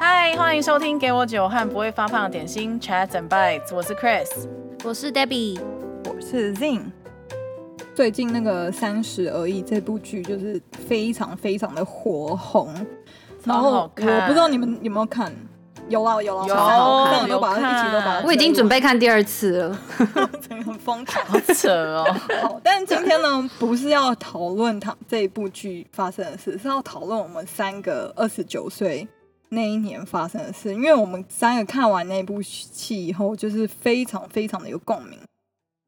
嗨，欢迎收听《给我酒和不会发胖的点心》Chats and Bites，我是 Chris，我是 Debbie，我是 Zing。最近那个《三十而已》这部剧就是非常非常的火红，然后我不知道你们有没有看？有啊有啊，有看，都把它一起都把它。我已经准备看第二次了，真 的很疯狂，好扯哦。好，但今天呢，不是要讨论它这一部剧发生的事，是要讨论我们三个二十九岁。那一年发生的事，因为我们三个看完那部戏以后，就是非常非常的有共鸣。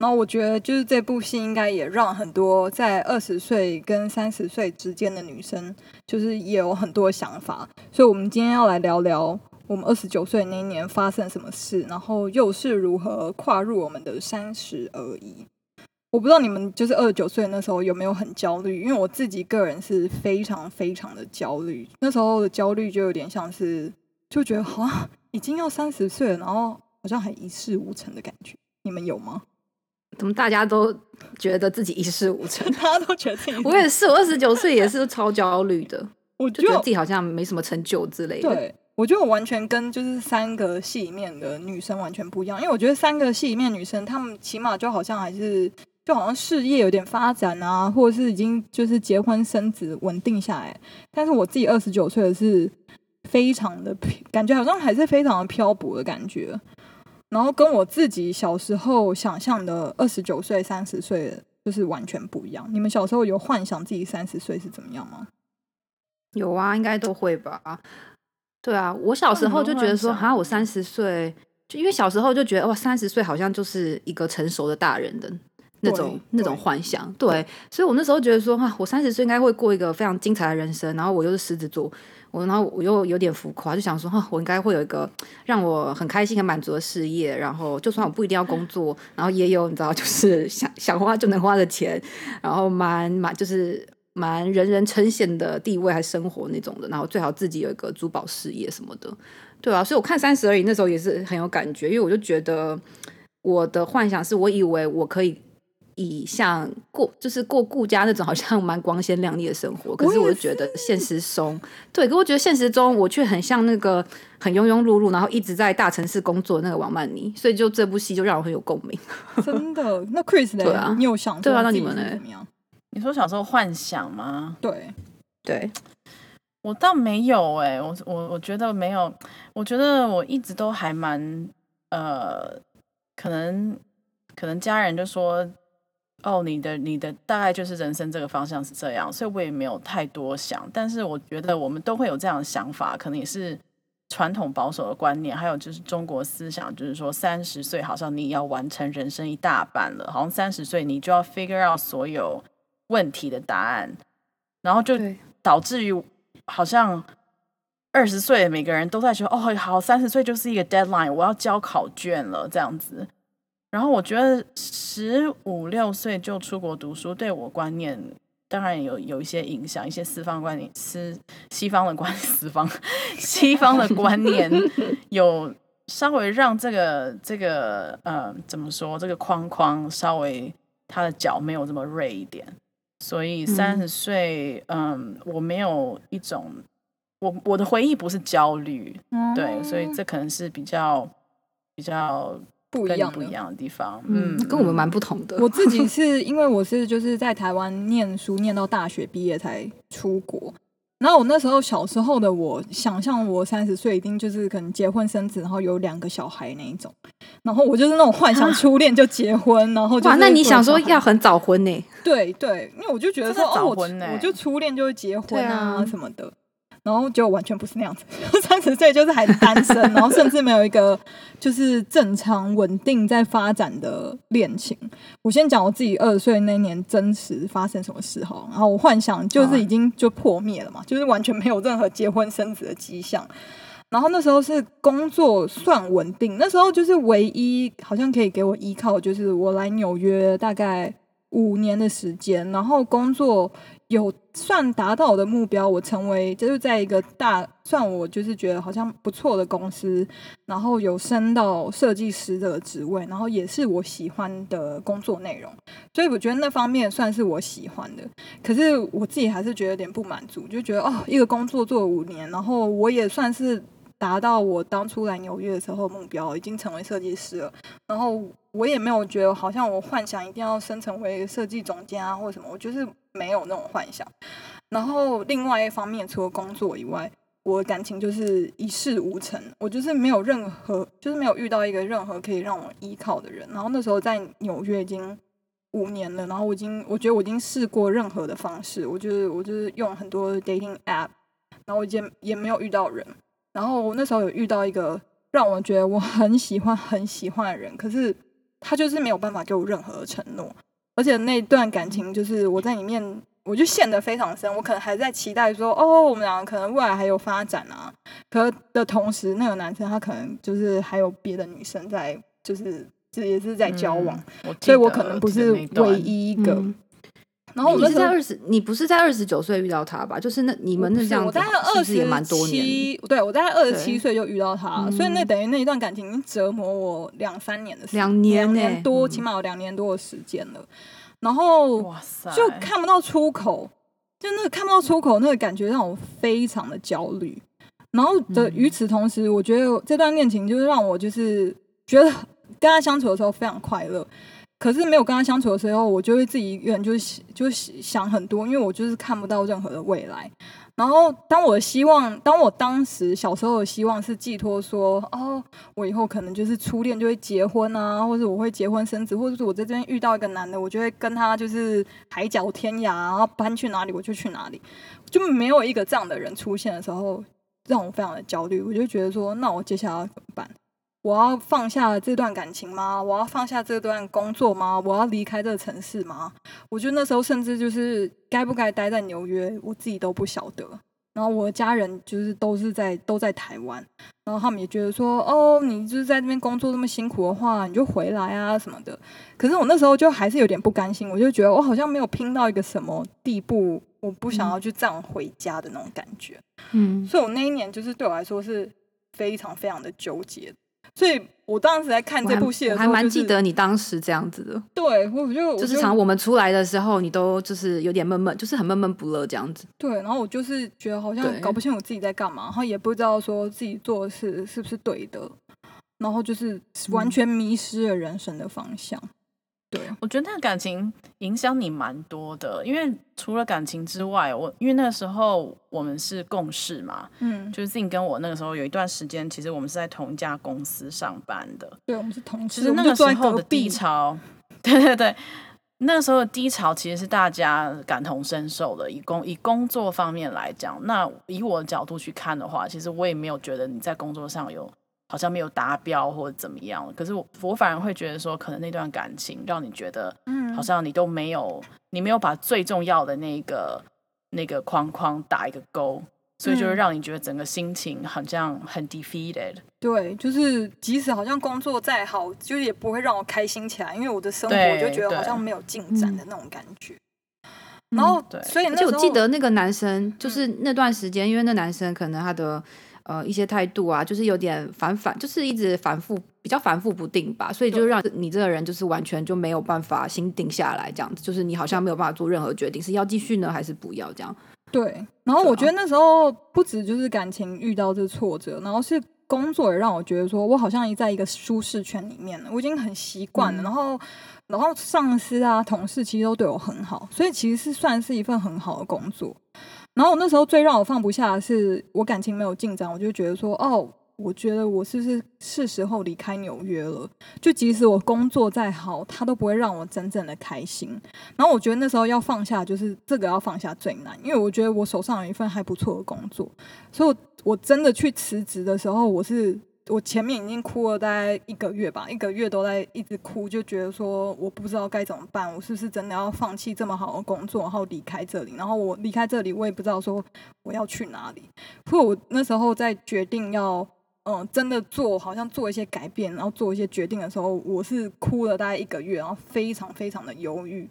然后我觉得，就是这部戏应该也让很多在二十岁跟三十岁之间的女生，就是也有很多想法。所以，我们今天要来聊聊我们二十九岁那一年发生什么事，然后又是如何跨入我们的三十而已。我不知道你们就是二十九岁那时候有没有很焦虑，因为我自己个人是非常非常的焦虑。那时候的焦虑就有点像是，就觉得好像已经要三十岁了，然后好像还一事无成的感觉。你们有吗？怎么大家都觉得自己一事无成？大家都觉得自己，我也是，我二十九岁也是超焦虑的。我就觉得自己好像没什么成就之类的。对，我觉得我完全跟就是三个戏里面的女生完全不一样，因为我觉得三个戏里面女生，她们起码就好像还是。就好像事业有点发展啊，或者是已经就是结婚生子稳定下来，但是我自己二十九岁的是非常的感觉好像还是非常的漂泊的感觉，然后跟我自己小时候想象的二十九岁、三十岁就是完全不一样。你们小时候有幻想自己三十岁是怎么样吗？有啊，应该都会吧。对啊，我小时候就觉得说，哈，我三十岁，就因为小时候就觉得哇，三十岁好像就是一个成熟的大人的。那种那种幻想，对，对，所以我那时候觉得说，哈，我三十岁应该会过一个非常精彩的人生，然后我又是狮子座，我然后我又有点浮夸，就想说，哈，我应该会有一个让我很开心、很满足的事业，然后就算我不一定要工作，然后也有你知道，就是想想花就能花的钱，然后蛮蛮就是蛮人人称羡的地位还生活那种的，然后最好自己有一个珠宝事业什么的，对啊，所以我看三十而已那时候也是很有感觉，因为我就觉得我的幻想是我以为我可以。以像过就是过顾家那种好像蛮光鲜亮丽的生活，可是我就觉得现实中，对，可我觉得现实中我却很像那个很庸庸碌碌，然后一直在大城市工作的那个王曼妮，所以就这部戏就让我很有共鸣。真的？那 Chris 呢？对啊，你有想对啊？那你们呢？怎么样？你说小时候幻想吗？对，对我倒没有哎、欸，我我我觉得没有，我觉得我一直都还蛮呃，可能可能家人就说。哦，你的你的大概就是人生这个方向是这样，所以我也没有太多想。但是我觉得我们都会有这样的想法，可能也是传统保守的观念，还有就是中国思想，就是说三十岁好像你要完成人生一大半了，好像三十岁你就要 figure out 所有问题的答案，然后就导致于好像二十岁每个人都在说哦，好，三十岁就是一个 deadline，我要交考卷了这样子。然后我觉得十五六岁就出国读书，对我观念当然有有一些影响，一些西方观念，西西方的观西方西方的观念 有稍微让这个这个呃怎么说这个框框稍微他的脚没有这么锐一点，所以三十岁嗯，嗯我没有一种我我的回忆不是焦虑，嗯、对，所以这可能是比较比较。不一样不一样的地方，嗯，跟我们蛮不同的。我自己 是因为我是就是在台湾念书，念到大学毕业才出国。然后我那时候小时候的我，想象我三十岁一定就是可能结婚生子，然后有两个小孩那一种。然后我就是那种幻想初恋就结婚，然后就哇，那你想说要很早婚呢？对对，因为我就觉得说早婚哦，我就初恋就会结婚啊什么的。然后就完全不是那样子，三十岁就是还单身，然后甚至没有一个就是正常稳定在发展的恋情。我先讲我自己二十岁那年真实发生什么事哈，然后我幻想就是已经就破灭了嘛，就是完全没有任何结婚生子的迹象。然后那时候是工作算稳定，那时候就是唯一好像可以给我依靠，就是我来纽约大概五年的时间，然后工作。有算达到我的目标，我成为就是在一个大算我就是觉得好像不错的公司，然后有升到设计师的职位，然后也是我喜欢的工作内容，所以我觉得那方面算是我喜欢的。可是我自己还是觉得有点不满足，就觉得哦，一个工作做五年，然后我也算是。达到我当初来纽约的时候目标，已经成为设计师了。然后我也没有觉得好像我幻想一定要升成为设计总监啊，或者什么，我就是没有那种幻想。然后另外一方面，除了工作以外，我的感情就是一事无成，我就是没有任何，就是没有遇到一个任何可以让我依靠的人。然后那时候在纽约已经五年了，然后我已经我觉得我已经试过任何的方式，我就是我就是用很多 dating app，然后我也也没有遇到人。然后我那时候有遇到一个让我觉得我很喜欢很喜欢的人，可是他就是没有办法给我任何的承诺，而且那段感情就是我在里面我就陷得非常深，我可能还在期待说哦，我们两个可能未来还有发展啊，可的同时那个男生他可能就是还有别的女生在，就是这也是在交往，嗯、所以我可能不是唯一一个。然后我是在二十，你不是在二十九岁遇到他吧？就是那你们那这样子，我大概二十也蛮多年。对，我大概二十七岁就遇到他，所以那等于那一段感情已经折磨我两三年的时间，两年，两年多，起码有两年多的时间了。然后哇塞，就看不到出口，就那个看不到出口，那个感觉让我非常的焦虑。然后的与此同时，我觉得这段恋情就是让我就是觉得跟他相处的时候非常快乐。可是没有跟他相处的时候，我就会自己一个人就是就是想很多，因为我就是看不到任何的未来。然后当我的希望，当我当时小时候的希望是寄托说，哦，我以后可能就是初恋就会结婚啊，或者我会结婚生子，或者是我在这边遇到一个男的，我就会跟他就是海角天涯，然后搬去哪里我就去哪里，就没有一个这样的人出现的时候，让我非常的焦虑。我就觉得说，那我接下来要怎么办？我要放下这段感情吗？我要放下这段工作吗？我要离开这个城市吗？我觉得那时候甚至就是该不该待在纽约，我自己都不晓得。然后我的家人就是都是在都在台湾，然后他们也觉得说，哦，你就是在这边工作这么辛苦的话，你就回来啊什么的。可是我那时候就还是有点不甘心，我就觉得我好像没有拼到一个什么地步，我不想要去这样回家的那种感觉。嗯，所以我那一年就是对我来说是非常非常的纠结。所以我当时在看这部戏的时候，我还蛮记得你当时这样子的。对，我就就是常我们出来的时候，你都就是有点闷闷，就是很闷闷不乐这样子。对，然后我就是觉得好像搞不清我自己在干嘛，然后也不知道说自己做的事是不是对的，然后就是完全迷失了人生的方向。嗯对，我觉得那个感情影响你蛮多的，因为除了感情之外，我因为那个时候我们是共事嘛，嗯，就是 Zing 跟我那个时候有一段时间，其实我们是在同一家公司上班的，对，我们是同事。其实那个时候的低潮，对对对，那个时候的低潮其实是大家感同身受的。以工以工作方面来讲，那以我的角度去看的话，其实我也没有觉得你在工作上有。好像没有达标或者怎么样，可是我我反而会觉得说，可能那段感情让你觉得，嗯，好像你都没有，你没有把最重要的那个那个框框打一个勾，所以就是让你觉得整个心情好像很 defeated。对，就是即使好像工作再好，就也不会让我开心起来，因为我的生活就觉得好像没有进展的那种感觉。然后，对，所以而且我记得那个男生，就是那段时间，因为那男生可能他的。呃，一些态度啊，就是有点反反，就是一直反复，比较反复不定吧，所以就让你这个人就是完全就没有办法心定下来，这样子，就是你好像没有办法做任何决定，是要继续呢，还是不要这样？对。然后我觉得那时候不止就是感情遇到这挫折，然后是工作也让我觉得说我好像在一个舒适圈里面了，我已经很习惯了，嗯、然后然后上司啊、同事其实都对我很好，所以其实是算是一份很好的工作。然后我那时候最让我放不下的是，我感情没有进展，我就觉得说，哦，我觉得我是不是是时候离开纽约了？就即使我工作再好，他都不会让我真正的开心。然后我觉得那时候要放下，就是这个要放下最难，因为我觉得我手上有一份还不错的工作，所以我，我真的去辞职的时候，我是。我前面已经哭了大概一个月吧，一个月都在一直哭，就觉得说我不知道该怎么办，我是不是真的要放弃这么好的工作，然后离开这里？然后我离开这里，我也不知道说我要去哪里。所以我那时候在决定要嗯真的做，好像做一些改变，然后做一些决定的时候，我是哭了大概一个月，然后非常非常的犹豫。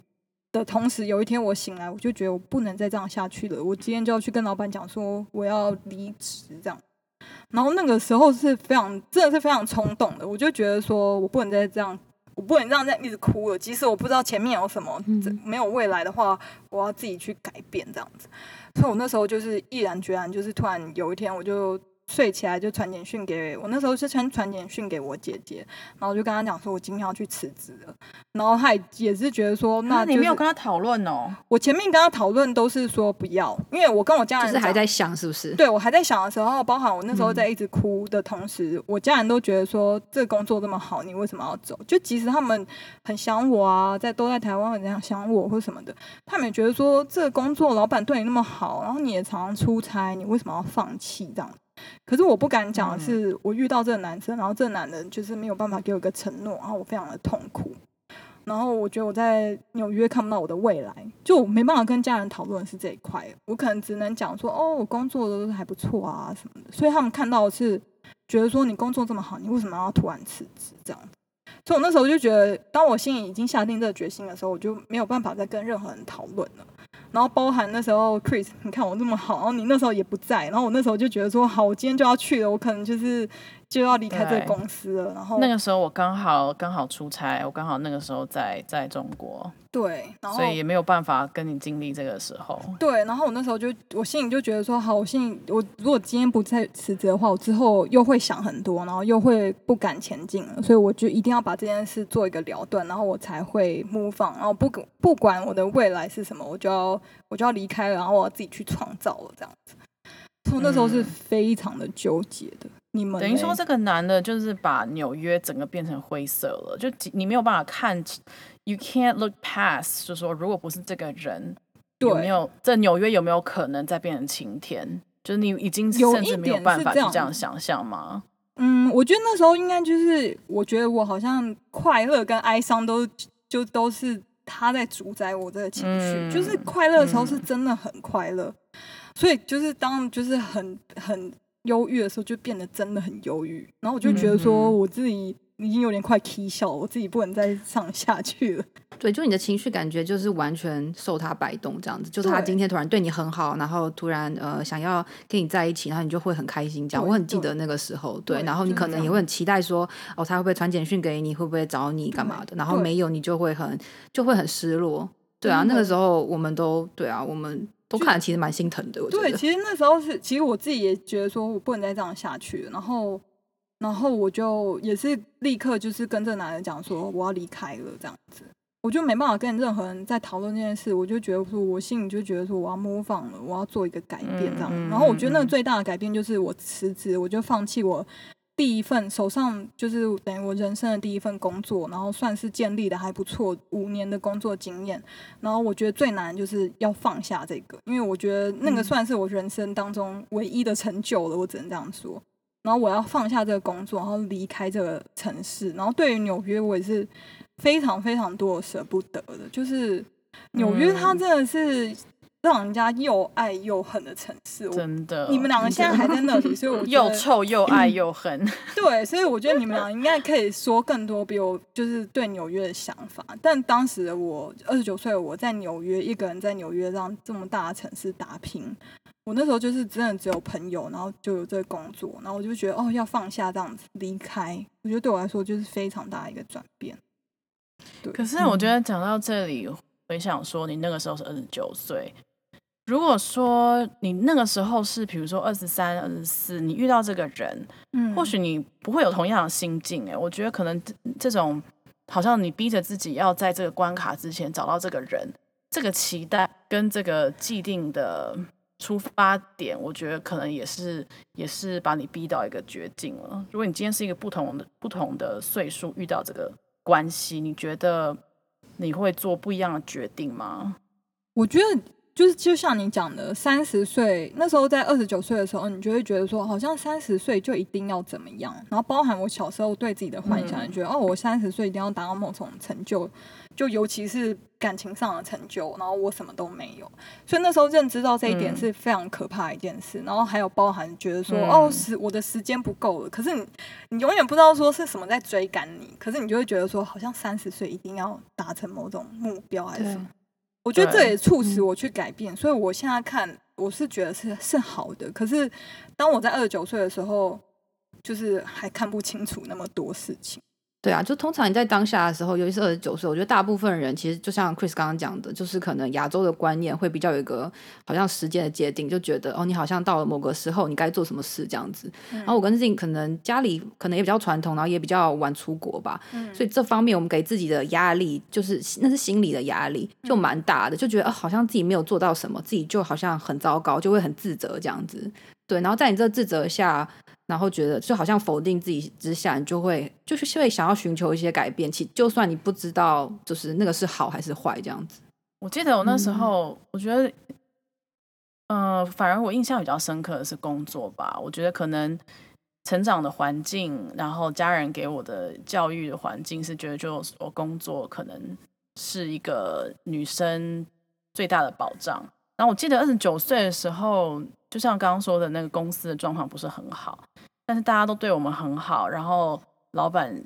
的同时，有一天我醒来，我就觉得我不能再这样下去了。我今天就要去跟老板讲说我要离职，这样。然后那个时候是非常，真的是非常冲动的。我就觉得说我不能再这样，我不能这样再一直哭了。即使我不知道前面有什么，没有未来的话，我要自己去改变这样子。所以我那时候就是毅然决然，就是突然有一天我就。睡起来就传简讯给我，那时候是传传简讯给我姐姐，然后就跟她讲说，我今天要去辞职了。然后她也是觉得说，那、就是、你没有跟她讨论哦？我前面跟她讨论都是说不要，因为我跟我家人就是还在想是不是？对，我还在想的时候，包含我那时候在一直哭的同时，嗯、我家人都觉得说，这个工作这么好，你为什么要走？就即使他们很想我啊，在都在台湾很想想我或什么的，他们也觉得说，这个工作老板对你那么好，然后你也常常出差，你为什么要放弃这样？可是我不敢讲的是，我遇到这个男生，然后这个男人就是没有办法给我一个承诺，然后我非常的痛苦，然后我觉得我在纽约看不到我的未来，就我没办法跟家人讨论是这一块，我可能只能讲说，哦，我工作都还不错啊什么的，所以他们看到的是觉得说你工作这么好，你为什么要突然辞职这样子？所以我那时候就觉得，当我心里已经下定这个决心的时候，我就没有办法再跟任何人讨论了。然后包含那时候，Chris，你看我这么好，然后你那时候也不在，然后我那时候就觉得说，好，我今天就要去了，我可能就是。就要离开这个公司了，然后那个时候我刚好刚好出差，我刚好那个时候在在中国，对，然后所以也没有办法跟你经历这个时候。对，然后我那时候就我心里就觉得说，好，我心里我如果今天不再辞职的话，我之后又会想很多，然后又会不敢前进了，所以我就一定要把这件事做一个了断，然后我才会 move on，然后不不管我的未来是什么，我就要我就要离开了，然后我要自己去创造了，这样子。从那时候是非常的纠结的。嗯你们等于说，这个男的就是把纽约整个变成灰色了，就你没有办法看，you can't look past，就是说，如果不是这个人，有没有这纽约有没有可能再变成晴天？就是你已经甚至没有办法去这样想象吗？嗯，我觉得那时候应该就是，我觉得我好像快乐跟哀伤都就都是他在主宰我这个情绪，嗯，就是快乐的时候是真的很快乐，嗯，所以就是当就是很很。忧郁的时候就变得真的很忧郁，然后我就觉得说我自己已经有点快气笑，我自己不能再上下去了。对，就你的情绪感觉就是完全受他摆动这样子，就是他今天突然对你很好，然后突然呃想要跟你在一起，然后你就会很开心。这样我很记得那个时候，对，对然后你可能也会很期待说哦，他会不会传简讯给你，会不会找你干嘛的？然后没有，你就会很就会很失落。对啊，那个时候我们都对啊，我们。都看了，其实蛮心疼的。我觉得对，其实那时候是，其实我自己也觉得说，我不能再这样下去了。然后，然后我就也是立刻就是跟这男人讲说，我要离开了，这样子。我就没办法跟任何人在讨论这件事。我就觉得说，我心里就觉得说，我要 move on 了，我要做一个改变，这样。然后，我觉得那个最大的改变就是我辞职，我就放弃我。第一份手上就是等于我人生的第一份工作，然后算是建立的还不错五年的工作经验。然后我觉得最难就是要放下这个，因为我觉得那个算是我人生当中唯一的成就了，我只能这样说。然后我要放下这个工作，然后离开这个城市。然后对于纽约，我也是非常非常多的舍不得的，就是纽约它真的是。让人家又爱又恨的城市，真的。你们两个现在还在那里，所以我又臭又爱又恨。对，所以我觉得你们俩应该可以说更多，比我就是对纽约的想法。但当时的我二十九岁，我在纽约一个人在纽约让这么大的城市打拼，我那时候就是真的只有朋友，然后就有这个工作，然后我就觉得哦，要放下这样子离开，我觉得对我来说就是非常大的一个转变。对，可是我觉得讲到这里，我、嗯、想说你那个时候是二十九岁。如果说你那个时候是，比如说二十三、二十四，你遇到这个人，嗯，或许你不会有同样的心境。哎，我觉得可能这种好像你逼着自己要在这个关卡之前找到这个人，这个期待跟这个既定的出发点，我觉得可能也是也是把你逼到一个绝境了。如果你今天是一个不同的不同的岁数遇到这个关系，你觉得你会做不一样的决定吗？我觉得。就是就像你讲的，三十岁那时候，在二十九岁的时候，你就会觉得说，好像三十岁就一定要怎么样。然后包含我小时候对自己的幻想，你觉得哦，我三十岁一定要达到某种成就，就尤其是感情上的成就。然后我什么都没有，所以那时候认知到这一点是非常可怕的一件事。然后还有包含觉得说，哦，时我的时间不够了。可是你你永远不知道说是什么在追赶你。可是你就会觉得说，好像三十岁一定要达成某种目标还是什么。我觉得这也促使我去改变，所以我现在看我是觉得是是好的。可是当我在二十九岁的时候，就是还看不清楚那么多事情。对啊，就通常你在当下的时候，尤其是二十九岁，我觉得大部分人其实就像 Chris 刚刚讲的，就是可能亚洲的观念会比较有一个好像时间的界定，就觉得哦，你好像到了某个时候，你该做什么事这样子。嗯、然后我跟自己可能家里可能也比较传统，然后也比较晚出国吧，嗯、所以这方面我们给自己的压力，就是那是心理的压力，就蛮大的，就觉得、哦、好像自己没有做到什么，自己就好像很糟糕，就会很自责这样子。对，然后在你这自责下。然后觉得就好像否定自己之下，你就会就是会想要寻求一些改变。其就算你不知道，就是那个是好还是坏这样子。我记得我那时候，嗯、我觉得，呃，反而我印象比较深刻的是工作吧。我觉得可能成长的环境，然后家人给我的教育的环境，是觉得就我工作可能是一个女生最大的保障。然后我记得二十九岁的时候。就像刚刚说的那个公司的状况不是很好，但是大家都对我们很好，然后老板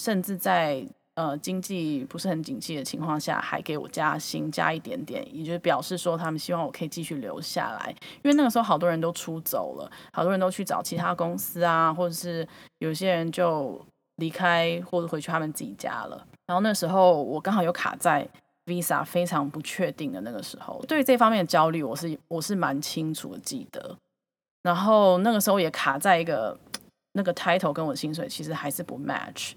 甚至在呃经济不是很景气的情况下，还给我加薪加一点点，也就是表示说他们希望我可以继续留下来，因为那个时候好多人都出走了，好多人都去找其他公司啊，或者是有些人就离开或者回去他们自己家了，然后那时候我刚好又卡在。Visa 非常不确定的那个时候，对于这方面的焦虑，我是我是蛮清楚的记得。然后那个时候也卡在一个那个 title 跟我薪水其实还是不 match。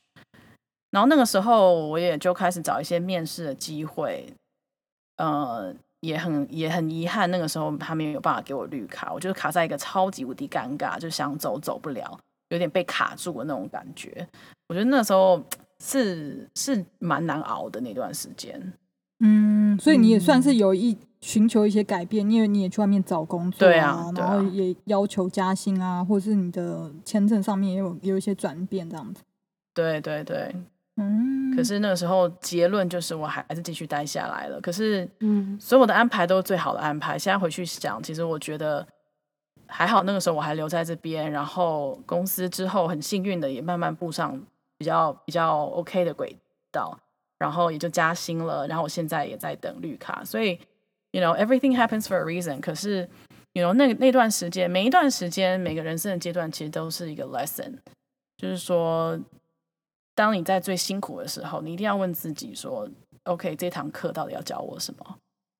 然后那个时候我也就开始找一些面试的机会，呃，也很也很遗憾，那个时候他没有办法给我绿卡，我就是卡在一个超级无敌尴尬，就想走走不了，有点被卡住的那种感觉。我觉得那时候是是蛮难熬的那段时间。嗯，所以你也算是有一寻求一些改变，因为你也去外面找工作啊，对啊，然后也要求加薪啊，或者是你的签证上面也有有一些转变这样子。对对对，嗯。可是那个时候结论就是我还还是继续待下来了。可是，嗯，所有的安排都是最好的安排。现在回去想，其实我觉得还好，那个时候我还留在这边，然后公司之后很幸运的也慢慢步上比较比较 OK 的轨道。然后也就加薪了，然后我现在也在等绿卡，所以，you know everything happens for a reason。可是，you know 那那段时间，每一段时间，每个人生的阶段，其实都是一个 lesson。就是说，当你在最辛苦的时候，你一定要问自己说，OK，这堂课到底要教我什么？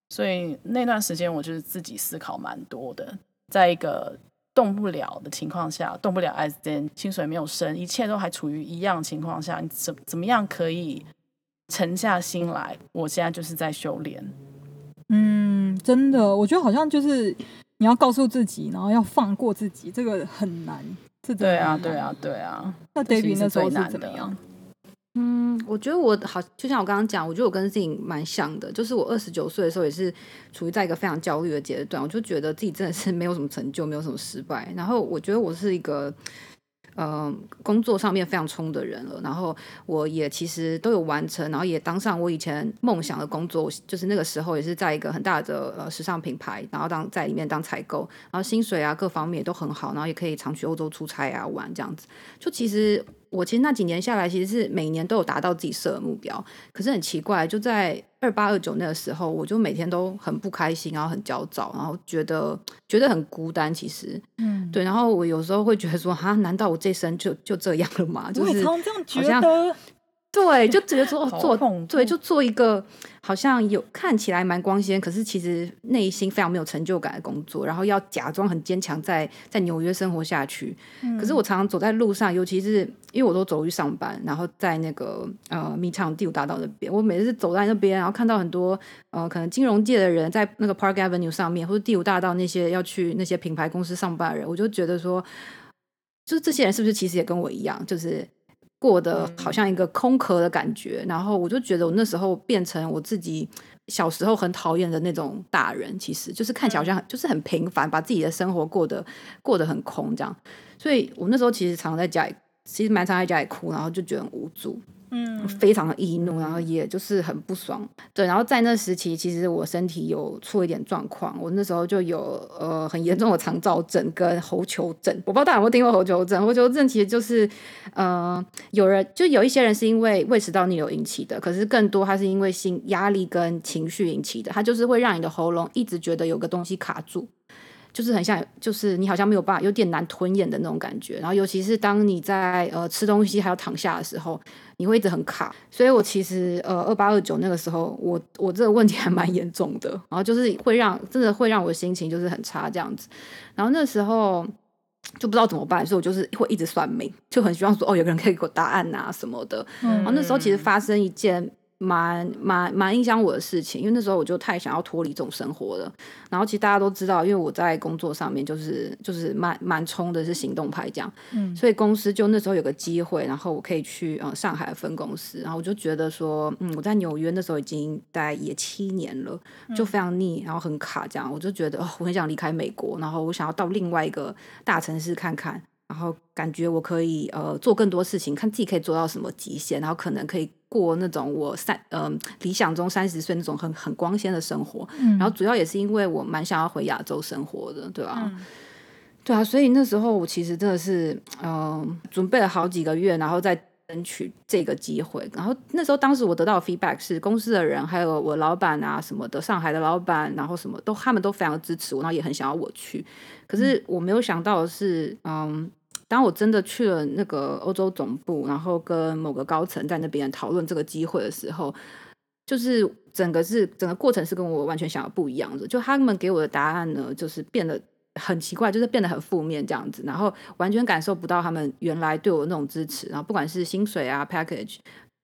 所以那段时间，我就是自己思考蛮多的，在一个动不了的情况下，动不了，as then，薪水没有升，一切都还处于一样情况下，你怎怎么样可以？沉下心来，我现在就是在修炼。嗯，真的，我觉得好像就是你要告诉自己，然后要放过自己，这个很难。是对啊，对啊，对啊。那 Debbie 那时候是怎么样？嗯，我觉得我好，就像我刚刚讲，我觉得我跟自己蛮像的，就是我二十九岁的时候也是处于在一个非常焦虑的阶段，我就觉得自己真的是没有什么成就，没有什么失败。然后我觉得我是一个。呃，工作上面非常冲的人了，然后我也其实都有完成，然后也当上我以前梦想的工作，就是那个时候也是在一个很大的呃时尚品牌，然后当在里面当采购，然后薪水啊各方面也都很好，然后也可以常去欧洲出差啊玩这样子，就其实。我其实那几年下来，其实是每年都有达到自己设的目标。可是很奇怪，就在二八二九那个时候，我就每天都很不开心，然后很焦躁，然后觉得觉得很孤单。其实，嗯，对。然后我有时候会觉得说，哈，难道我这生就就这样了吗？就是好像。对，就觉得说哦，做对，就做一个好像有看起来蛮光鲜，可是其实内心非常没有成就感的工作，然后要假装很坚强，在在纽约生活下去。嗯、可是我常常走在路上，尤其是因为我都走路去上班，然后在那个呃 Midtown 第五大道那边，我每次走在那边，然后看到很多呃可能金融界的人在那个 Park Avenue 上面，或者第五大道那些要去那些品牌公司上班的人，我就觉得说，就是这些人是不是其实也跟我一样，就是。过得好像一个空壳的感觉，然后我就觉得我那时候变成我自己小时候很讨厌的那种大人，其实就是看起来好像就是很平凡，把自己的生活过得过得很空这样。所以我那时候其实常常在家里，其实蛮常在家里哭，然后就觉得很无助。嗯，非常的易怒，然后也就是很不爽。对，然后在那时期，其实我身体有出一点状况，我那时候就有呃很严重的肠躁症跟喉球症。我不知道大家有没有听过喉球症？喉球症其实就是呃有人就有一些人是因为胃食道逆流引起的，可是更多它是因为心压力跟情绪引起的，它就是会让你的喉咙一直觉得有个东西卡住。就是很像，就是你好像没有办法，有点难吞咽的那种感觉。然后尤其是当你在呃吃东西还要躺下的时候，你会一直很卡。所以我其实呃二八二九那个时候，我我这个问题还蛮严重的。然后就是会让真的会让我的心情就是很差这样子。然后那时候就不知道怎么办，所以我就是会一直算命，就很希望说哦有个人可以给我答案啊什么的。嗯、然后那时候其实发生一件。蛮蛮蛮影响我的事情，因为那时候我就太想要脱离这种生活了。然后其实大家都知道，因为我在工作上面就是就是蛮蛮冲的，是行动派这样。嗯，所以公司就那时候有个机会，然后我可以去呃上海分公司。然后我就觉得说，嗯，我在纽约那时候已经待也七年了，就非常腻，然后很卡这样。我就觉得哦，我很想离开美国，然后我想要到另外一个大城市看看。然后感觉我可以呃做更多事情，看自己可以做到什么极限，然后可能可以过那种我三嗯、呃、理想中三十岁那种很很光鲜的生活。嗯、然后主要也是因为我蛮想要回亚洲生活的，对吧、啊？嗯、对啊，所以那时候我其实真的是嗯、呃、准备了好几个月，然后再争取这个机会。然后那时候当时我得到的 feedback 是公司的人还有我老板啊什么的，上海的老板，然后什么都他们都非常支持我，然后也很想要我去。可是我没有想到的是嗯。当我真的去了那个欧洲总部，然后跟某个高层在那边讨论这个机会的时候，就是整个是整个过程是跟我完全想的不一样的。就他们给我的答案呢，就是变得很奇怪，就是变得很负面这样子，然后完全感受不到他们原来对我的那种支持。然后不管是薪水啊，package。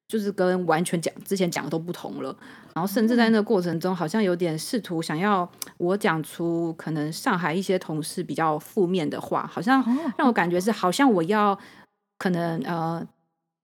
就是跟完全讲之前讲的都不同了，然后甚至在那个过程中，好像有点试图想要我讲出可能上海一些同事比较负面的话，好像让我感觉是好像我要可能呃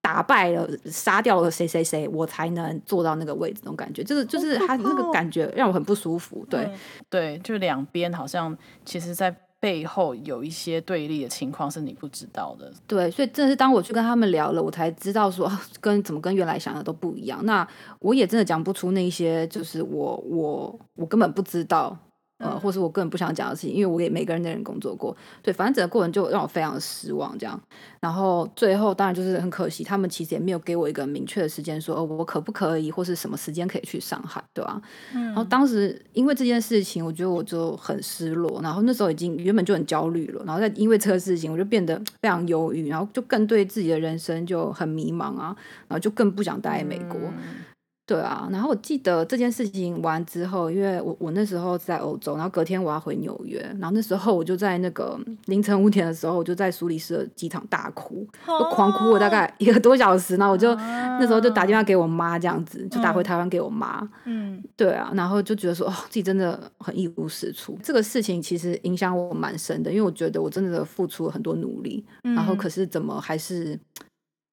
打败了杀掉了谁谁谁，我才能坐到那个位置，那种感觉，就是就是他那个感觉让我很不舒服。对对，就两边好像其实，在。背后有一些对立的情况是你不知道的，对，所以真的是当我去跟他们聊了，我才知道说跟怎么跟原来想的都不一样。那我也真的讲不出那些，就是我我我根本不知道。呃，或是我根本不想讲的事情，因为我给每个人的人工作过，对，反正整个过程就让我非常的失望，这样。然后最后当然就是很可惜，他们其实也没有给我一个明确的时间，说哦，我可不可以，或是什么时间可以去上海，对吧？嗯。然后当时因为这件事情，我觉得我就很失落，然后那时候已经原本就很焦虑了，然后再因为这个事情，我就变得 非常忧郁，然后就更对自己的人生就很迷茫啊，然后就更不想待在美国。嗯对啊，然后我记得这件事情完之后，因为我我那时候在欧洲，然后隔天我要回纽约，然后那时候我就在那个凌晨五点的时候，我就在苏黎世的机场大哭，就狂哭了大概一个多小时，然后我就那时候就打电话给我妈，这样子就打回台湾给我妈，嗯，对啊，然后就觉得说哦，自己真的很一无是处，这个事情其实影响我蛮深的，因为我觉得我真的付出了很多努力，然后可是怎么还是。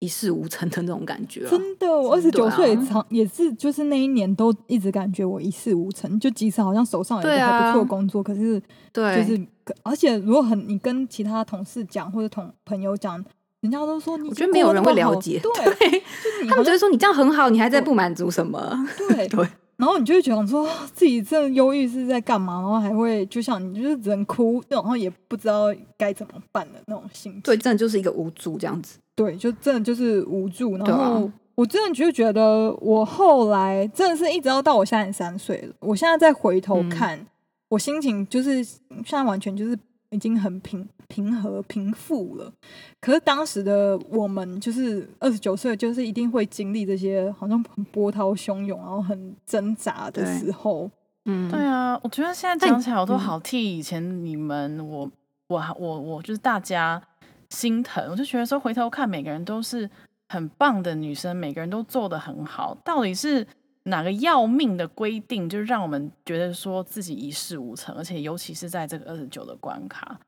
一事无成的那种感觉，真的，我二十九岁长也是，就是那一年都一直感觉我一事无成，就即使好像手上有一个还不错的工作，可是对，就是而且如果很你跟其他同事讲或者同朋友讲，人家都说你，我觉得没有人会了解，对，他们觉得说你这样很好，你还在不满足什么？对对，然后你就会觉得说自己这忧郁是在干嘛，然后还会就像你就是只能哭，然后也不知道该怎么办的那种心情，对，真的就是一个无助这样子。对，就真的就是无助。然后我真的就觉得，我后来真的是一直要到我现在三岁了，我现在再回头看，嗯、我心情就是现在完全就是已经很平平和平复了。可是当时的我们就是二十九岁，就是一定会经历这些好像很波涛汹涌，然后很挣扎的时候。嗯，对啊，我觉得现在讲起来我都好替以前你们，嗯、我我我我就是大家。心疼，我就觉得说，回头看，每个人都是很棒的女生，每个人都做得很好。到底是哪个要命的规定，就让我们觉得说自己一事无成？而且，尤其是在这个二十九的关卡，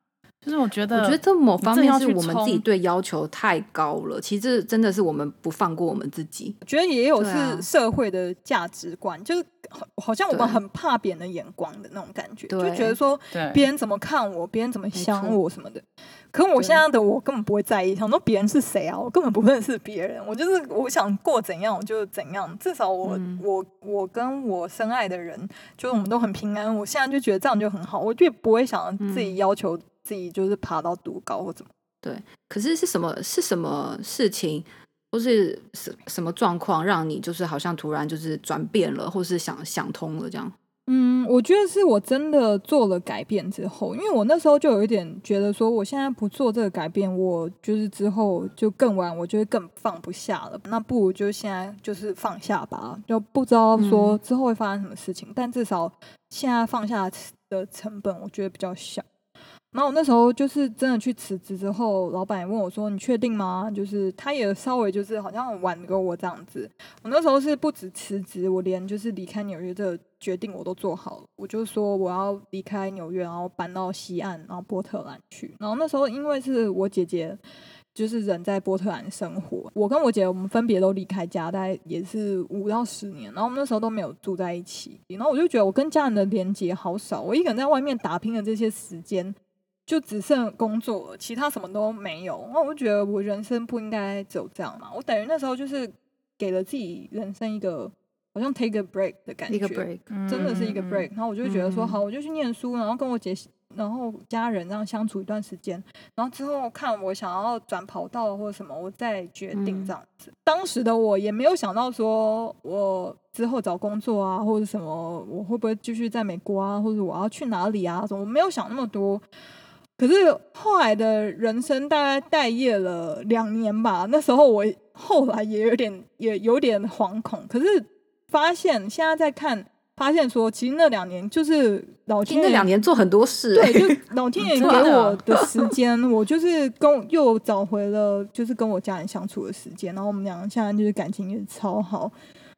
就是我觉得，我觉得这某方面是我们自己对要求太高了。其实真的是我们不放过我们自己。我觉得也有是社会的价值观，就是好像我们很怕别人的眼光的那种感觉，就觉得说别人怎么看我，别人怎么想我什么的。可我现在的我根本不会在意，想说别人是谁啊，我根本不认识别人，我就是我想过怎样我就怎样，至少我、嗯、我我跟我深爱的人，就是我们都很平安。我现在就觉得这样就很好，我就不会想自己要求自己就是爬到多高或怎么。对，可是是什么是什么事情？或是什什么状况让你就是好像突然就是转变了，或是想想通了这样？嗯，我觉得是我真的做了改变之后，因为我那时候就有一点觉得说，我现在不做这个改变，我就是之后就更晚，我就会更放不下了。那不如就现在就是放下吧，就不知道说之后会发生什么事情，嗯、但至少现在放下的成本，我觉得比较小。然后我那时候就是真的去辞职之后，老板也问我说：“你确定吗？”就是他也稍微就是好像挽留我这样子。我那时候是不止辞职，我连就是离开纽约这个决定我都做好了。我就说我要离开纽约，然后搬到西岸，然后波特兰去。然后那时候因为是我姐姐，就是人在波特兰生活，我跟我姐我们分别都离开家，大概也是五到十年。然后我们那时候都没有住在一起。然后我就觉得我跟家人的连接好少，我一个人在外面打拼的这些时间。就只剩工作了，其他什么都没有。那我就觉得我人生不应该只有这样嘛。我等于那时候就是给了自己人生一个好像 take a break 的感觉，一个 break，真的是一个 break。嗯、然后我就觉得说，好，我就去念书，然后跟我姐，然后家人这样相处一段时间，然后之后看我想要转跑道或者什么，我再决定这样子。嗯、当时的我也没有想到说我之后找工作啊，或者什么，我会不会继续在美国啊，或者我要去哪里啊什么，我没有想那么多。可是后来的人生大概待业了两年吧，那时候我后来也有点也有点惶恐。可是发现现在在看，发现说其实那两年就是老天爷那两年做很多事，对，就老天爷给我的时间，我就是跟又找回了就是跟我家人相处的时间，然后我们两个现在就是感情也超好，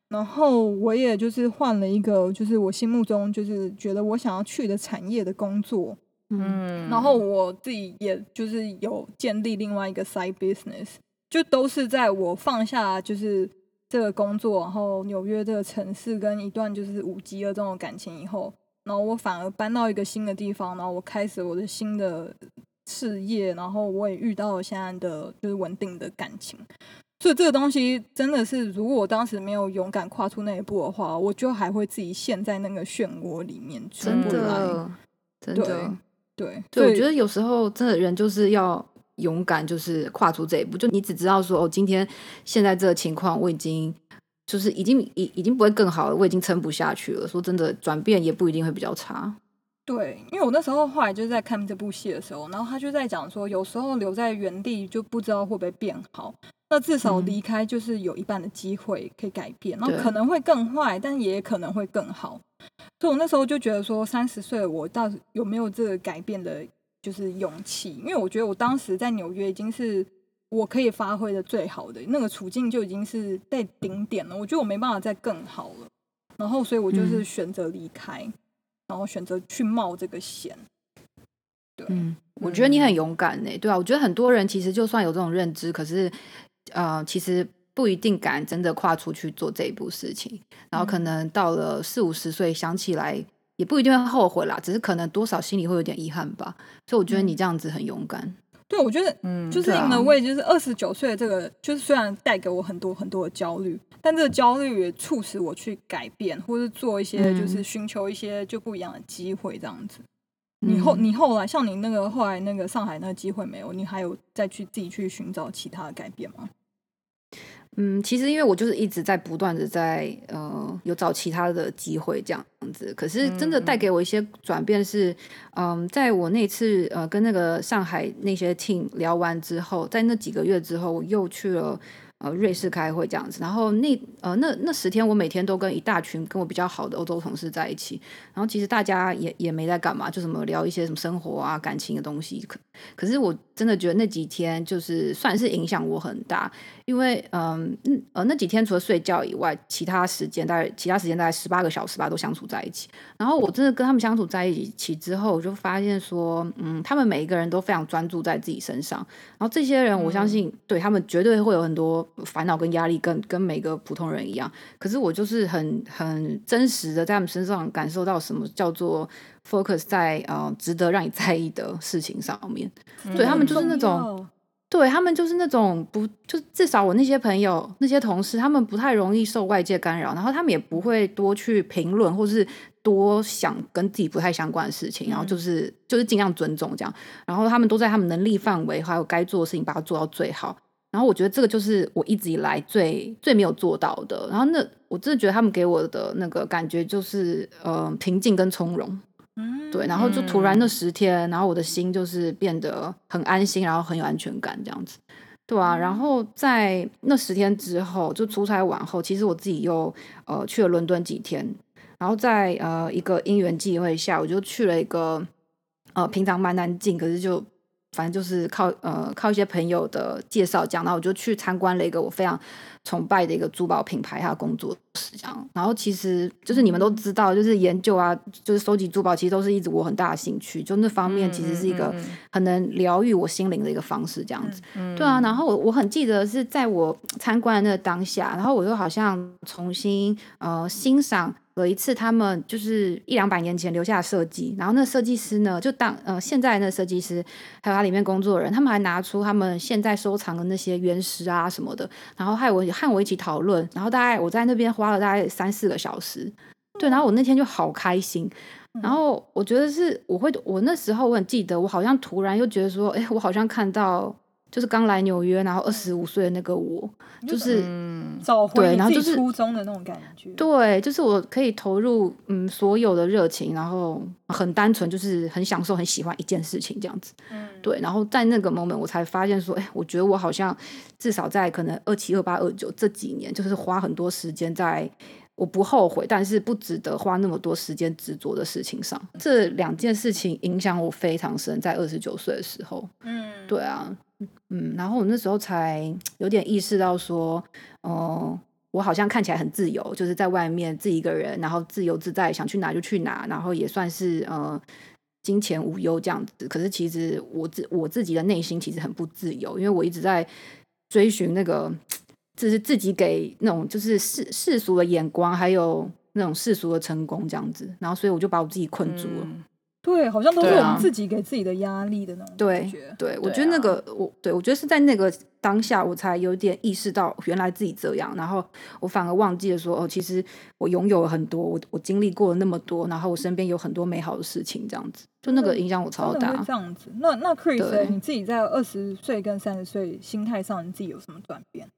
然后我也就是换了一个就是我心目中就是觉得我想要去的产业的工作。嗯，然后我自己也就是有建立另外一个 side business，就都是在我放下就是这个工作，然后纽约这个城市跟一段就是五级的这种感情以后，然后我反而搬到一个新的地方，然后我开始我的新的事业，然后我也遇到了现在的就是稳定的感情，所以这个东西真的是，如果我当时没有勇敢跨出那一步的话，我就还会自己陷在那个漩涡里面出不来，真的。对，对，我觉得有时候真的人就是要勇敢，就是跨出这一步。就你只知道说，哦，今天现在这个情况，我已经就是已经已已经不会更好了，我已经撑不下去了。说真的，转变也不一定会比较差。对，因为我那时候后来就是在看这部戏的时候，然后他就在讲说，有时候留在原地就不知道会不会变好，那至少离开就是有一半的机会可以改变，嗯、然后可能会更坏，但也可能会更好。所以，我那时候就觉得说，三十岁我到底有没有这个改变的，就是勇气？因为我觉得我当时在纽约已经是我可以发挥的最好的那个处境，就已经是在顶点了。我觉得我没办法再更好了。然后，所以我就是选择离开，嗯、然后选择去冒这个险。对，嗯，我觉得你很勇敢呢。对啊，我觉得很多人其实就算有这种认知，可是，呃，其实。不一定敢真的跨出去做这一步事情，然后可能到了四五十岁想起来，也不一定会后悔啦，只是可能多少心里会有点遗憾吧。所以我觉得你这样子很勇敢。嗯、对，我觉得，嗯，就是因为我也就是二十九岁的这个，就是虽然带给我很多很多的焦虑，但这个焦虑也促使我去改变，或是做一些就是寻求一些就不一样的机会这样子。嗯、你后你后来像你那个后来那个上海那个机会没有，你还有再去自己去寻找其他的改变吗？嗯，其实因为我就是一直在不断的在呃有找其他的机会这样子，可是真的带给我一些转变是，嗯，嗯，在我那次呃跟那个上海那些 team 聊完之后，在那几个月之后，我又去了。呃，瑞士开会这样子，然后那呃那那十天，我每天都跟一大群跟我比较好的欧洲同事在一起，然后其实大家也也没在干嘛，就什么聊一些什么生活啊、感情的东西。可可是我真的觉得那几天就是算是影响我很大，因为嗯呃那几天除了睡觉以外，其他时间大概其他时间大概十八个小时吧，都相处在一起。然后我真的跟他们相处在一起之后，我就发现说，嗯，他们每一个人都非常专注在自己身上。然后这些人，我相信、嗯、对他们绝对会有很多。多烦恼跟压力跟，跟跟每个普通人一样。可是我就是很很真实的在他们身上感受到什么叫做 focus 在呃值得让你在意的事情上面。嗯、对他们就是那种。对他们就是那种不，就至少我那些朋友、那些同事，他们不太容易受外界干扰，然后他们也不会多去评论，或是多想跟自己不太相关的事情，然后就是就是尽量尊重这样，然后他们都在他们能力范围还有该做的事情把它做到最好，然后我觉得这个就是我一直以来最最没有做到的，然后那我真的觉得他们给我的那个感觉就是呃平静跟从容。对，然后就突然那十天，然后我的心就是变得很安心，然后很有安全感这样子，对啊。然后在那十天之后，就出差完后，其实我自己又呃去了伦敦几天，然后在呃一个因缘际会下，我就去了一个呃平常蛮难进，可是就。反正就是靠呃靠一些朋友的介绍讲，然后我就去参观了一个我非常崇拜的一个珠宝品牌，它的工作室这样。然后其实就是你们都知道，就是研究啊，就是收集珠宝，其实都是一直我很大的兴趣。就那方面其实是一个很能疗愈我心灵的一个方式，这样子。对啊，然后我我很记得是在我参观的那个当下，然后我又好像重新呃欣赏。有一次，他们就是一两百年前留下的设计，然后那设计师呢，就当呃现在的那设计师，还有他里面工作的人，他们还拿出他们现在收藏的那些原石啊什么的，然后还有我和我一起讨论，然后大概我在那边花了大概三四个小时，对，然后我那天就好开心，然后我觉得是我会，我那时候我很记得，我好像突然又觉得说，哎，我好像看到。就是刚来纽约，然后二十五岁的那个我，就是找回自己初中的那种感觉。对，就是我可以投入嗯所有的热情，然后很单纯，就是很享受、很喜欢一件事情这样子。嗯，对。然后在那个 moment，我才发现说，哎，我觉得我好像至少在可能二七、二八、二九这几年，就是花很多时间在我不后悔，但是不值得花那么多时间执着的事情上。这两件事情影响我非常深，在二十九岁的时候。嗯，对啊。嗯，然后我那时候才有点意识到说，哦、呃，我好像看起来很自由，就是在外面自己一个人，然后自由自在，想去哪就去哪，然后也算是呃金钱无忧这样子。可是其实我自我自己的内心其实很不自由，因为我一直在追寻那个，就是自己给那种就是世世俗的眼光，还有那种世俗的成功这样子。然后所以我就把我自己困住了。嗯对，好像都是我们自己给自己的压力的那种感觉。对，对，我觉得那个，我对我觉得是在那个当下，我才有点意识到原来自己这样，然后我反而忘记了说，哦，其实我拥有了很多，我我经历过了那么多，然后我身边有很多美好的事情，这样子，就那个影响我超大。这样子，那那 Chris，你自己在二十岁跟三十岁心态上，你自己有什么转变？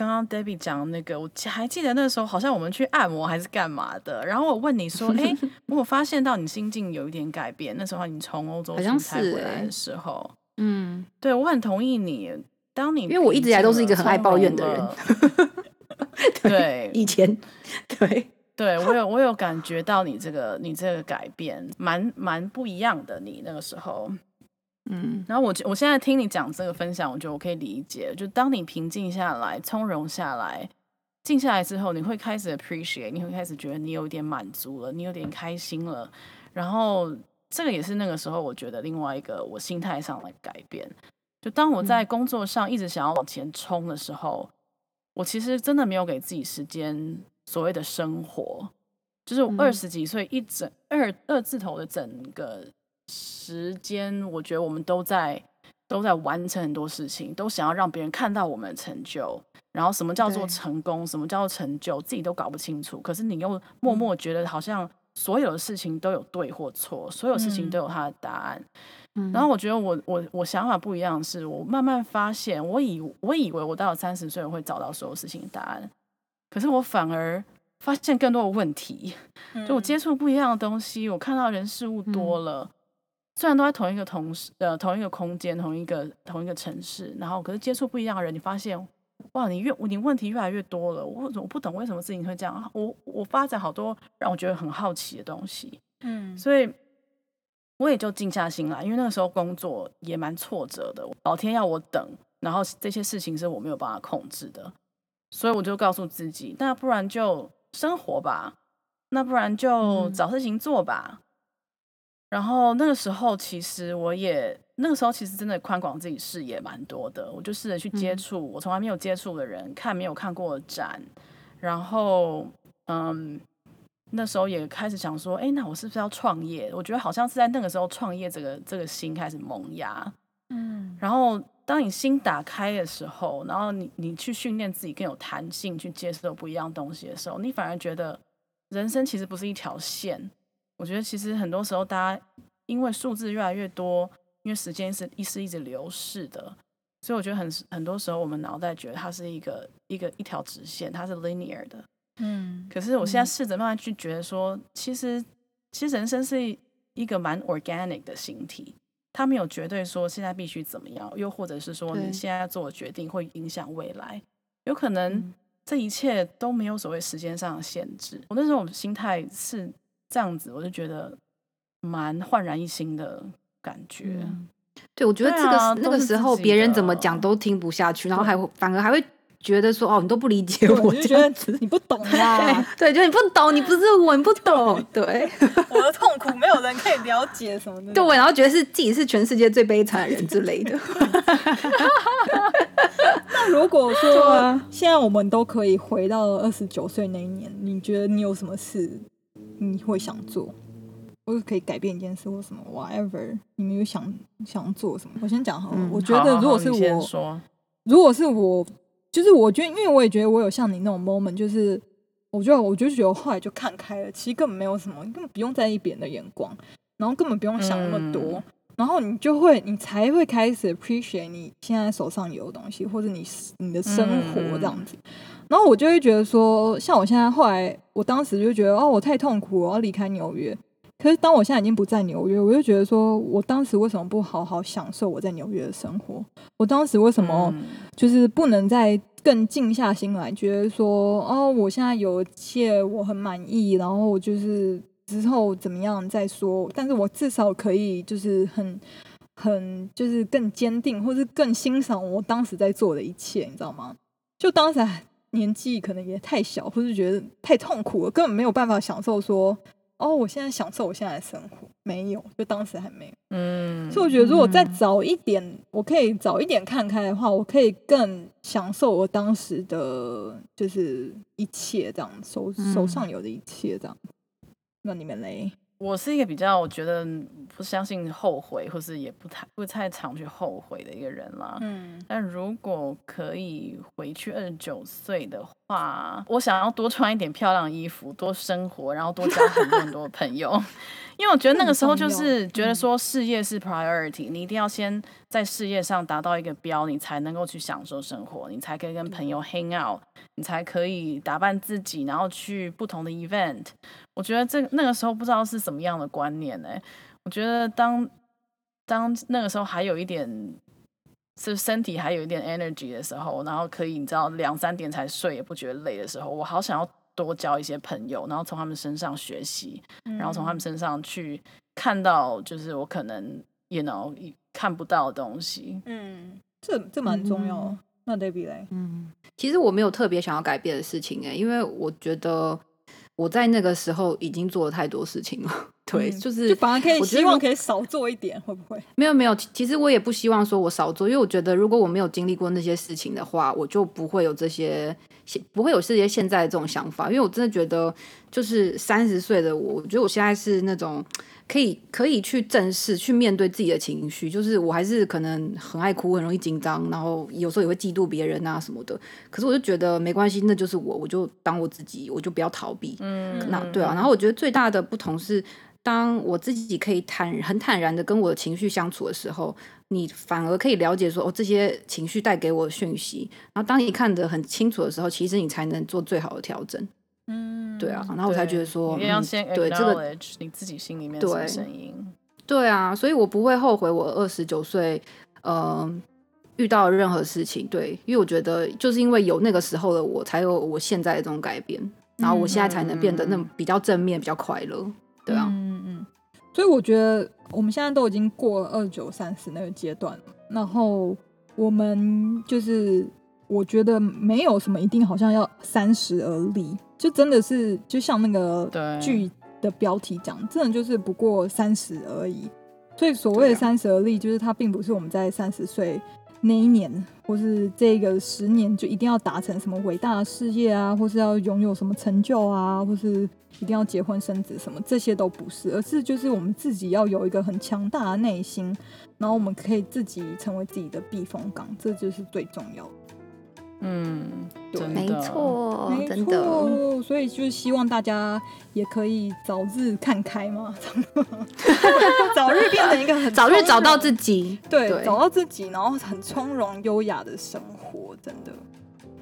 刚刚 Debbie 讲的那个，我还记得那时候好像我们去按摩还是干嘛的，然后我问你说：“ 哎，我发现到你心境有一点改变。”那时候你从欧洲出差回来的时候，嗯，对我很同意你。当你因为我一直以来都是一个很爱抱怨的人，对，对以前对对我有我有感觉到你这个你这个改变蛮蛮不一样的，你那个时候。嗯，然后我我现在听你讲这个分享，我觉得我可以理解。就当你平静下来、从容下来、静下来之后，你会开始 appreciate，你会开始觉得你有点满足了，你有点开心了。然后这个也是那个时候，我觉得另外一个我心态上的改变。就当我在工作上一直想要往前冲的时候，我其实真的没有给自己时间所谓的生活。就是我二十几岁一整二二字头的整个。时间，我觉得我们都在都在完成很多事情，都想要让别人看到我们的成就。然后，什么叫做成功？什么叫做成就？自己都搞不清楚。可是你又默默觉得，好像所有的事情都有对或错，所有事情都有它的答案。嗯、然后，我觉得我我我想法不一样，是我慢慢发现，我以我以为我到了三十岁我会找到所有事情的答案，可是我反而发现更多的问题。就我接触不一样的东西，我看到人事物多了。嗯虽然都在同一个同事呃同一个空间同一个同一个城市，然后可是接触不一样的人，你发现哇，你越你问题越来越多了。我我不懂为什么事情会这样。我我发展好多让我觉得很好奇的东西，嗯，所以我也就静下心来，因为那个时候工作也蛮挫折的，老天要我等，然后这些事情是我没有办法控制的，所以我就告诉自己，那不然就生活吧，那不然就找事情做吧。嗯然后那个时候，其实我也那个时候其实真的宽广自己视野蛮多的，我就试着去接触我从来没有接触的人，看没有看过的展，然后嗯，那时候也开始想说，哎，那我是不是要创业？我觉得好像是在那个时候创业这个这个心开始萌芽，嗯，然后当你心打开的时候，然后你你去训练自己更有弹性，去接受不一样东西的时候，你反而觉得人生其实不是一条线。我觉得其实很多时候大家因为数字越来越多。因为时间是一是一直流逝的，所以我觉得很很多时候我们脑袋觉得它是一个一个一条直线，它是 linear 的。嗯，可是我现在试着慢慢去觉得说，其实其实人生是一个蛮 organic 的形体，它没有绝对说现在必须怎么样，又或者是说你现在要做的决定会影响未来，有可能这一切都没有所谓时间上的限制。我那时候我们心态是这样子，我就觉得蛮焕然一新的。感觉，嗯、对，我觉得这个、啊、那个时候别人怎么讲都听不下去，然后还会反而还会觉得说哦，你都不理解我，我就觉得你不懂 呀，对，就你不懂，你不是我，你不懂，对，我的痛苦没有人可以了解什么的，对，然后觉得是自己是全世界最悲惨的人之类的。那如果说、啊、现在我们都可以回到二十九岁那一年，你觉得你有什么事你会想做？或是可以改变一件事或什么，whatever，你们有想想做什么？我先讲好了。嗯、我觉得如果是我，如果是我，就是我觉得，因为我也觉得我有像你那种 moment，就是我觉得我就觉得后来就看开了，其实根本没有什么，根本不用在意别人的眼光，然后根本不用想那么多，嗯、然后你就会，你才会开始 appreciate 你现在手上有的东西，或者你你的生活这样子。嗯、然后我就会觉得说，像我现在后来，我当时就觉得哦，我太痛苦，我要离开纽约。可是当我现在已经不在纽约，我就觉得说，我当时为什么不好好享受我在纽约的生活？我当时为什么就是不能再更静下心来，觉得说，哦，我现在有一切我很满意，然后就是之后怎么样再说？但是我至少可以就是很很就是更坚定，或是更欣赏我当时在做的一切，你知道吗？就当时年纪可能也太小，或是觉得太痛苦了，根本没有办法享受说。哦，我现在享受我现在的生活，没有，就当时还没有。嗯，所以我觉得如果再早一点，嗯、我可以早一点看开的话，我可以更享受我当时的就是一切，这样手手上有的一切，这样。嗯、那你们嘞？我是一个比较我觉得不相信后悔，或是也不太不太常去后悔的一个人啦。嗯，但如果可以回去二十九岁的话，我想要多穿一点漂亮衣服，多生活，然后多交很多很多朋友。因为我觉得那个时候就是觉得说事业是 priority，你一定要先在事业上达到一个标，你才能够去享受生活，你才可以跟朋友 hang out，你才可以打扮自己，然后去不同的 event。我觉得这那个时候不知道是什么样的观念呢？我觉得当当那个时候还有一点是身体还有一点 energy 的时候，然后可以你知道两三点才睡也不觉得累的时候，我好想要。多交一些朋友，然后从他们身上学习，嗯、然后从他们身上去看到，就是我可能，you know，看不到的东西。嗯，这这蛮重要。嗯、那 Debbie 嘞？嗯，其实我没有特别想要改变的事情哎，因为我觉得我在那个时候已经做了太多事情了。对，嗯、就是就反而可以希望可以少做一点，会不会？没有没有，其实我也不希望说我少做，因为我觉得如果我没有经历过那些事情的话，我就不会有这些。不会有这些现在的这种想法，因为我真的觉得，就是三十岁的我，我觉得我现在是那种可以可以去正视、去面对自己的情绪。就是我还是可能很爱哭，很容易紧张，然后有时候也会嫉妒别人啊什么的。可是我就觉得没关系，那就是我，我就当我自己，我就不要逃避。嗯，那对啊。然后我觉得最大的不同是，当我自己可以坦很坦然的跟我的情绪相处的时候。你反而可以了解说哦，这些情绪带给我的讯息，然后当你看得很清楚的时候，其实你才能做最好的调整。嗯，对啊，然后我才觉得说，你要先 acknowledge 你自己心里面的声音。对啊，所以我不会后悔我二十九岁，呃，遇到任何事情。对，因为我觉得就是因为有那个时候的我，才有我现在的这种改变，然后我现在才能变得那么比较正面，比较快乐。对啊，嗯嗯，所以我觉得。我们现在都已经过了二九三十那个阶段，然后我们就是我觉得没有什么一定好像要三十而立，就真的是就像那个剧的标题讲，真的就是不过三十而已。所以所谓的三十而立，就是它并不是我们在三十岁那一年，或是这个十年就一定要达成什么伟大的事业啊，或是要拥有什么成就啊，或是一定要结婚生子什么，这些都不是，而是就是我们自己要有一个很强大的内心，然后我们可以自己成为自己的避风港，这就是最重要的。嗯，对，没错，没错，所以就是希望大家也可以早日看开嘛，早日变成一个很早日找到自己，对，对。找到自己，然后很从容优雅的生活，真的，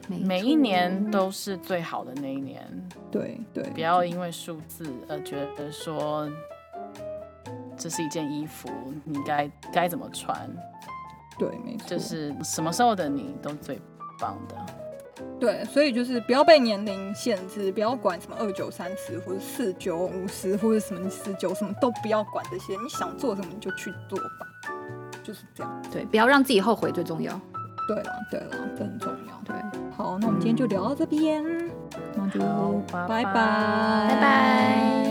每一年都是最好的那一年，对对，不要因为数字而觉得说这是一件衣服，你该该怎么穿，对，没错，就是什么时候的你都最。棒的，对，所以就是不要被年龄限制，不要管什么二九三十或者四九五十或者什么十九，什么都不要管这些，你想做什么你就去做吧，就是这样。对，不要让自己后悔最重要。对了，对了，这很重要。对，好，那我们今天就聊到这边，嗯、那就拜拜，拜拜。拜拜。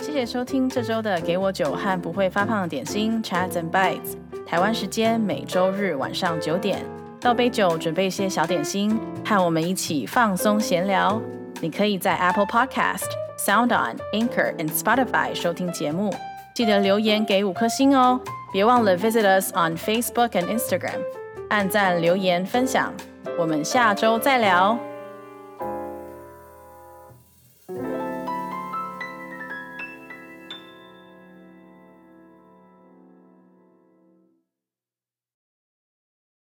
谢谢收听这周的《给我酒和不会发胖的点心》Chats and Bites。台湾时间每周日晚上九点，倒杯酒，准备一些小点心，和我们一起放松闲聊。你可以在 Apple Podcast、SoundOn、Anchor and Spotify 收听节目，记得留言给五颗星哦。别忘了 visit us on Facebook and Instagram，按赞、留言、分享。我们下周再聊。